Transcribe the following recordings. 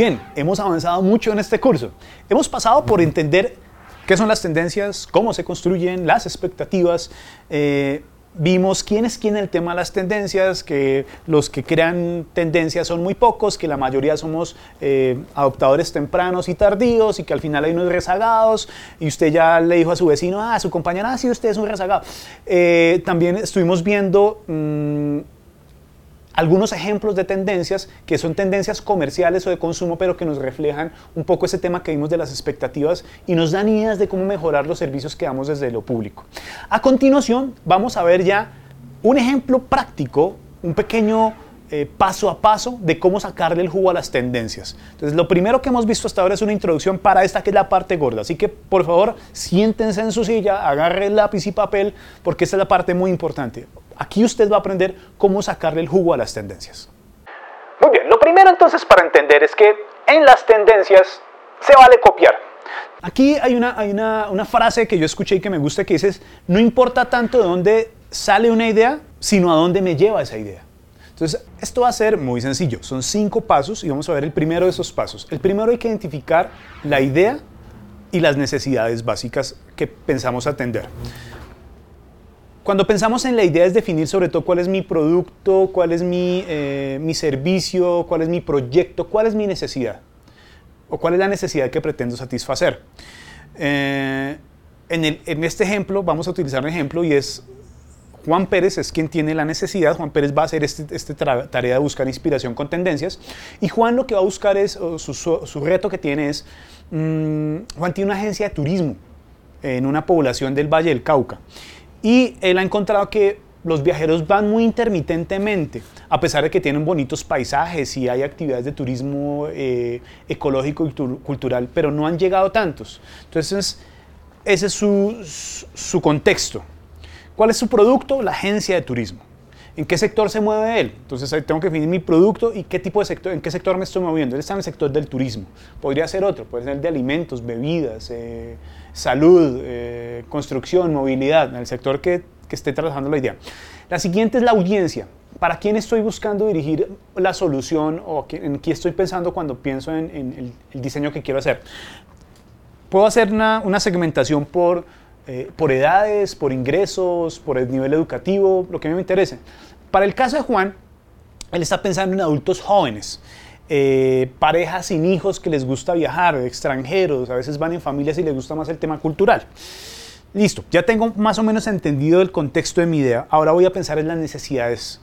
bien, hemos avanzado mucho en este curso. Hemos pasado por entender qué son las tendencias, cómo se construyen, las expectativas. Eh, vimos quién es quién en el tema de las tendencias, que los que crean tendencias son muy pocos, que la mayoría somos eh, adoptadores tempranos y tardíos y que al final hay unos rezagados y usted ya le dijo a su vecino, ah, su compañera, ah, sí, usted es un rezagado. Eh, también estuvimos viendo... Mm, algunos ejemplos de tendencias que son tendencias comerciales o de consumo, pero que nos reflejan un poco ese tema que vimos de las expectativas y nos dan ideas de cómo mejorar los servicios que damos desde lo público. A continuación, vamos a ver ya un ejemplo práctico, un pequeño eh, paso a paso de cómo sacarle el jugo a las tendencias. Entonces, lo primero que hemos visto hasta ahora es una introducción para esta que es la parte gorda. Así que, por favor, siéntense en su silla, agarren lápiz y papel, porque esta es la parte muy importante. Aquí usted va a aprender cómo sacarle el jugo a las tendencias. Muy bien, lo primero entonces para entender es que en las tendencias se vale copiar. Aquí hay una, hay una, una frase que yo escuché y que me gusta que dice, no importa tanto de dónde sale una idea, sino a dónde me lleva esa idea. Entonces, esto va a ser muy sencillo. Son cinco pasos y vamos a ver el primero de esos pasos. El primero hay que identificar la idea y las necesidades básicas que pensamos atender. Cuando pensamos en la idea es definir sobre todo cuál es mi producto, cuál es mi, eh, mi servicio, cuál es mi proyecto, cuál es mi necesidad o cuál es la necesidad que pretendo satisfacer. Eh, en, el, en, este ejemplo vamos a utilizar un ejemplo y es Juan Pérez es quien tiene la necesidad, Juan Pérez va a hacer esta este tarea de buscar inspiración con tendencias y Juan lo que va a buscar es, su, su, reto que tiene es, mmm, Juan tiene una agencia de turismo en una población del Valle del Cauca y él ha encontrado que los viajeros van muy intermitentemente, a pesar de que tienen bonitos paisajes y hay actividades de turismo eh, ecológico y cultural, pero no han llegado tantos. Entonces, ese es su, su contexto. ¿Cuál es su producto? La agencia de turismo. ¿En qué sector se mueve él? Entonces tengo que definir mi producto y qué tipo de sector, en qué sector me estoy moviendo. Él está en el sector del turismo. Podría ser otro, puede ser el de alimentos, bebidas, eh, salud, eh, construcción, movilidad, en el sector que, que esté trabajando la idea. La siguiente es la audiencia. ¿Para quién estoy buscando dirigir la solución o en qué estoy pensando cuando pienso en, el, diseño que quiero hacer? Puedo hacer una, una segmentación por eh, por edades, por ingresos, por el nivel educativo, lo que a mí me interese. Para el caso de Juan, él está pensando en adultos jóvenes, eh, parejas sin hijos que les gusta viajar, extranjeros, a veces van en familias y les gusta más el tema cultural. Listo, ya tengo más o menos entendido el contexto de mi idea. Ahora voy a pensar en las necesidades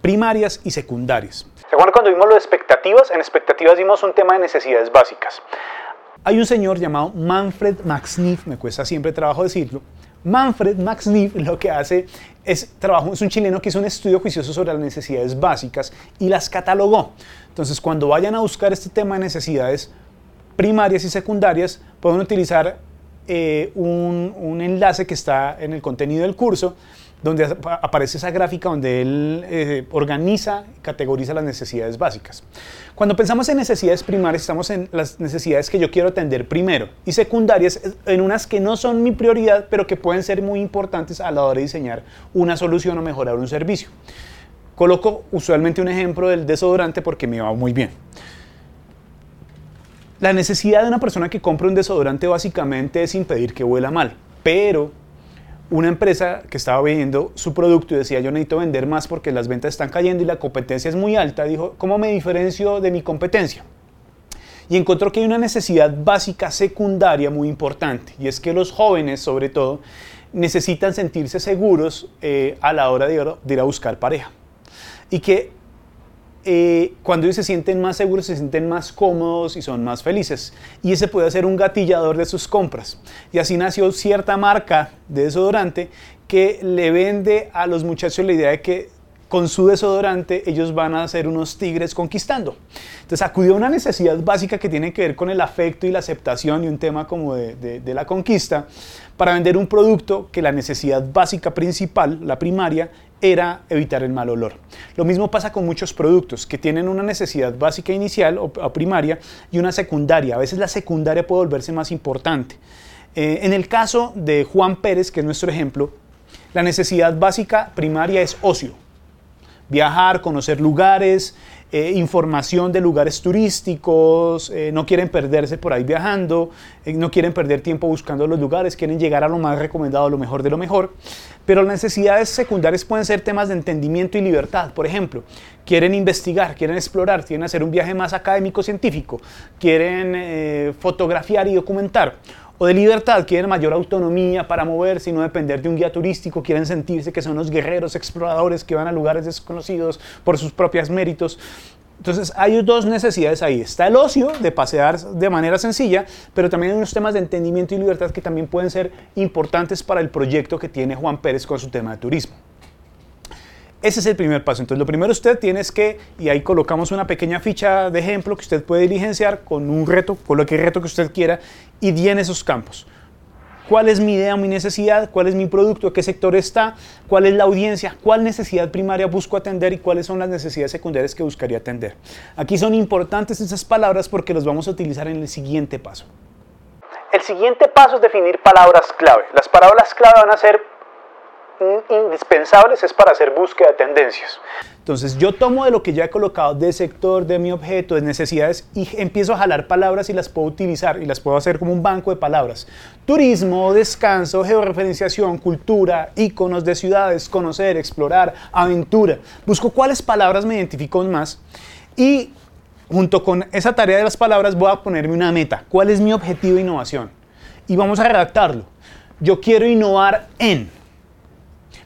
primarias y secundarias. ¿Se acuerdan cuando vimos lo de expectativas? En expectativas vimos un tema de necesidades básicas. Hay un señor llamado Manfred Max me cuesta siempre trabajo decirlo. Manfred Max lo que hace es, trabajo, es un chileno que hizo un estudio juicioso sobre las necesidades básicas y las catalogó. Entonces, cuando vayan a buscar este tema de necesidades primarias y secundarias, pueden utilizar eh, un, un enlace que está en el contenido del curso donde aparece esa gráfica donde él eh, organiza y categoriza las necesidades básicas. Cuando pensamos en necesidades primarias, estamos en las necesidades que yo quiero atender primero y secundarias en unas que no son mi prioridad, pero que pueden ser muy importantes a la hora de diseñar una solución o mejorar un servicio. Coloco usualmente un ejemplo del desodorante porque me va muy bien. La necesidad de una persona que compra un desodorante básicamente es impedir que huela mal, pero una empresa que estaba vendiendo su producto y decía yo necesito vender más porque las ventas están cayendo y la competencia es muy alta, dijo, ¿cómo me diferencio de mi competencia? Y encontró que hay una necesidad básica secundaria muy importante y es que los jóvenes sobre todo necesitan sentirse seguros eh, a la hora de ir a buscar pareja y que eh, cuando ellos se sienten más seguros, se sienten más cómodos y son más felices. Y ese puede ser un gatillador de sus compras. Y así nació cierta marca de desodorante que le vende a los muchachos la idea de que con su desodorante ellos van a ser unos tigres conquistando. Entonces acudió a una necesidad básica que tiene que ver con el afecto y la aceptación y un tema como de, la conquista para vender un producto que la necesidad básica principal, la primaria, era evitar el mal olor. Lo mismo pasa con muchos productos que tienen una necesidad básica inicial o, primaria y una secundaria. A veces la secundaria puede volverse más importante. Eh, en el caso de Juan Pérez, que es nuestro ejemplo, la necesidad básica primaria es ocio viajar, conocer lugares, eh, información de lugares turísticos, eh, no quieren perderse por ahí viajando, eh, no quieren perder tiempo buscando los lugares, quieren llegar a lo más recomendado, lo mejor de lo mejor. Pero las necesidades secundarias pueden ser temas de entendimiento y libertad. Por ejemplo, quieren investigar, quieren explorar, quieren hacer un viaje más académico-científico, quieren fotografiar y documentar o de libertad, quieren mayor autonomía para moverse y no depender de un guía turístico, quieren sentirse que son los guerreros exploradores que van a lugares desconocidos por sus propios méritos. Entonces hay dos necesidades ahí. Está el ocio de pasear de manera sencilla, pero también hay unos temas de entendimiento y libertad que también pueden ser importantes para el proyecto que tiene Juan Pérez con su tema de turismo. Ese es el primer paso. Entonces, lo primero usted tiene es que, y ahí colocamos una pequeña ficha de ejemplo que usted puede diligenciar con un reto, coloque el reto que usted quiera y llene esos campos. ¿Cuál es mi idea, mi necesidad? ¿Cuál es mi producto? ¿Qué sector está? ¿Cuál es la audiencia? ¿Cuál necesidad primaria busco atender? ¿Y cuáles son las necesidades secundarias que buscaría atender? Aquí son importantes esas palabras porque los vamos a utilizar en el siguiente paso. El siguiente paso es definir palabras clave. Las palabras clave van a ser indispensables es para hacer búsqueda de tendencias. Entonces yo tomo de lo que ya he colocado de sector, de mi objeto, de necesidades y empiezo a jalar palabras y las puedo utilizar y las puedo hacer como un banco de palabras. Turismo, descanso, georreferenciación, cultura, iconos de ciudades, conocer, explorar, aventura. Busco cuáles palabras me identifico más y junto con esa tarea de las palabras voy a ponerme una meta. ¿Cuál es mi objetivo de innovación? Y vamos a redactarlo. Yo quiero innovar en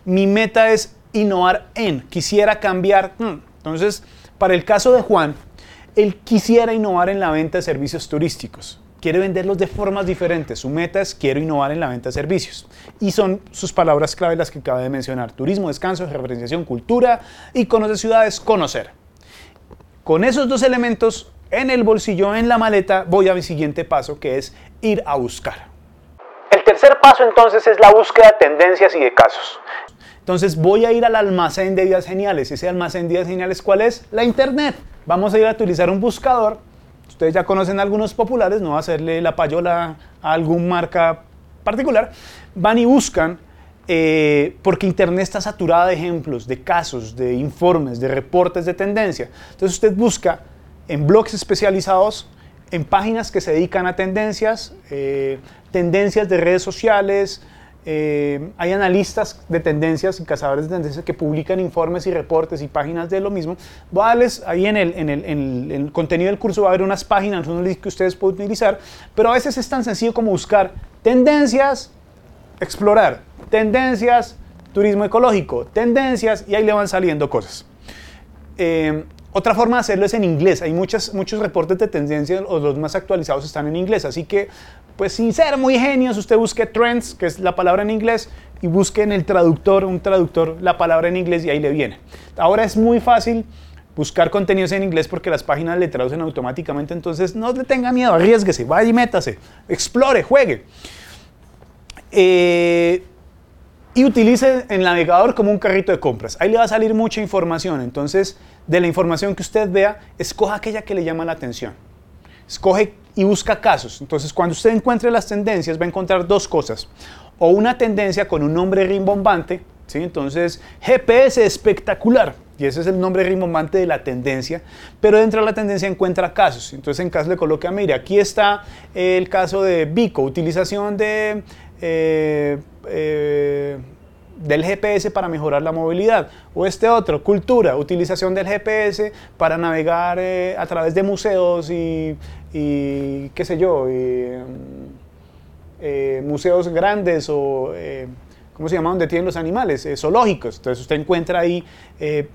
mi meta es innovar en, quisiera cambiar. Hmm. Entonces, para el caso de Juan, él quisiera innovar en la venta de servicios turísticos. Quiere venderlos de formas diferentes. Su meta es quiero innovar en la venta de servicios. Y son sus palabras clave las que acabo de mencionar. Turismo, descanso, referenciación, cultura, iconos de ciudades, conocer. Con esos dos elementos en el bolsillo, en la maleta, voy a mi siguiente paso, que es ir a buscar. El tercer paso entonces es la búsqueda de tendencias y de casos. Entonces voy a ir al almacén de ideas geniales. Ese almacén de ideas geniales, ¿cuál es? La Internet. Vamos a ir a utilizar un buscador. Ustedes ya conocen algunos populares, no hacerle la payola a algún marca particular. Van y buscan, eh, porque Internet está saturada de ejemplos, de casos, de informes, de reportes de tendencia. Entonces usted busca en blogs especializados, en páginas que se dedican a tendencias, eh, tendencias de redes sociales, eh, hay analistas de tendencias y cazadores de tendencias que publican informes y reportes y páginas de lo mismo. Voy ahí en el, contenido del curso va a haber unas páginas, unos links que ustedes pueden utilizar, pero a veces es tan sencillo como buscar tendencias, explorar, tendencias, turismo ecológico, tendencias y ahí le van saliendo cosas. Eh, otra forma de hacerlo es en inglés. Hay muchas, muchos reportes de tendencias, o los más actualizados están en inglés. Así que, pues sin ser muy genios, usted busque trends, que es la palabra en inglés, y busque en el traductor, un traductor, la palabra en inglés y ahí le viene. Ahora es muy fácil buscar contenidos en inglés porque las páginas le traducen automáticamente. Entonces, no le tenga miedo, arriesguese, vaya y métase, explore, juegue. Eh, y utilice el navegador como un carrito de compras. Ahí le va a salir mucha información. Entonces, de la información que usted vea, escoja aquella que le llama la atención. Escoge y busca casos. Entonces, cuando usted encuentre las tendencias, va a encontrar dos cosas. O una tendencia con un nombre rimbombante, ¿sí? Entonces, GPS espectacular. Y ese es el nombre rimbombante de la tendencia. Pero dentro de la tendencia encuentra casos. Entonces, en caso le coloca, mire, aquí está el caso de Bico, utilización de eh, eh, del GPS para mejorar la movilidad. O este otro, cultura, utilización del GPS para navegar eh, a través de museos y, qué sé yo, museos grandes o, ¿cómo se llama? Donde tienen los animales, zoológicos. Entonces usted encuentra ahí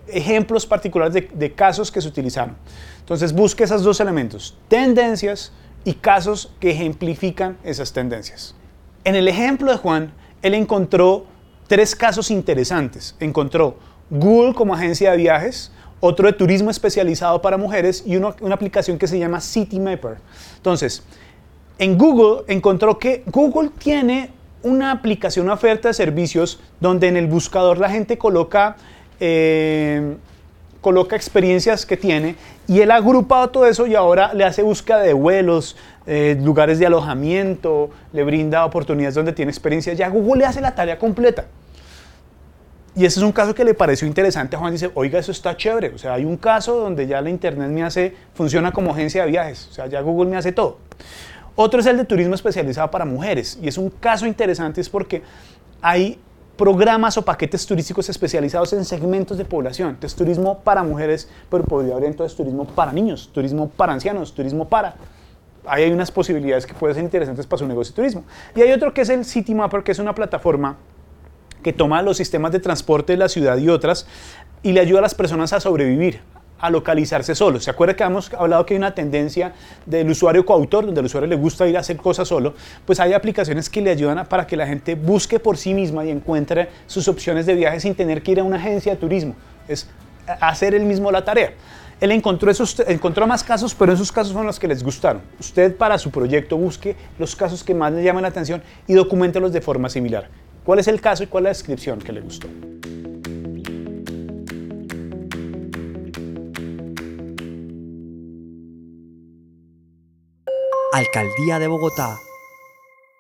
ejemplos particulares de casos que se utilizaron. Entonces busque esos dos elementos, tendencias y casos que ejemplifican esas tendencias. En el ejemplo de Juan, él encontró tres casos interesantes. Encontró Google como agencia de viajes, otro de turismo especializado para mujeres y una aplicación que se llama City Mapper. Entonces, en Google encontró que Google tiene una aplicación, una oferta de servicios donde en el buscador la gente coloca eh, coloca experiencias que tiene y él ha agrupado todo eso y ahora le hace búsqueda de vuelos, eh, lugares de alojamiento, le brinda oportunidades donde tiene experiencia. Ya Google le hace la tarea completa. Y ese es un caso que le pareció interesante a Juan. Dice, oiga, eso está chévere. O sea, hay un caso donde ya la Internet me hace, funciona como agencia de viajes. O sea, ya Google me hace todo. Otro es el de turismo especializado para mujeres. Y es un caso interesante es porque hay programas o paquetes turísticos especializados en segmentos de población. Entonces, turismo para mujeres, pero podría haber entonces turismo para niños, turismo para ancianos, turismo para... Hay unas posibilidades que pueden ser interesantes para su negocio de turismo. Y hay otro que es el City Mapper, que es una plataforma que toma los sistemas de transporte de la ciudad y otras y le ayuda a las personas a sobrevivir, a localizarse solos. ¿Se acuerda que hemos hablado que hay una tendencia del usuario coautor, donde al usuario le gusta ir a hacer cosas solo? Pues hay aplicaciones que le ayudan para que la gente busque por sí misma y encuentre sus opciones de viaje sin tener que ir a una agencia de turismo. Es hacer él mismo la tarea. Él encontró, esos, encontró más casos, pero esos casos son los que les gustaron. Usted para su proyecto busque los casos que más le llaman la atención y documentelos de forma similar. ¿Cuál es el caso y cuál es la descripción que le gustó? Alcaldía de Bogotá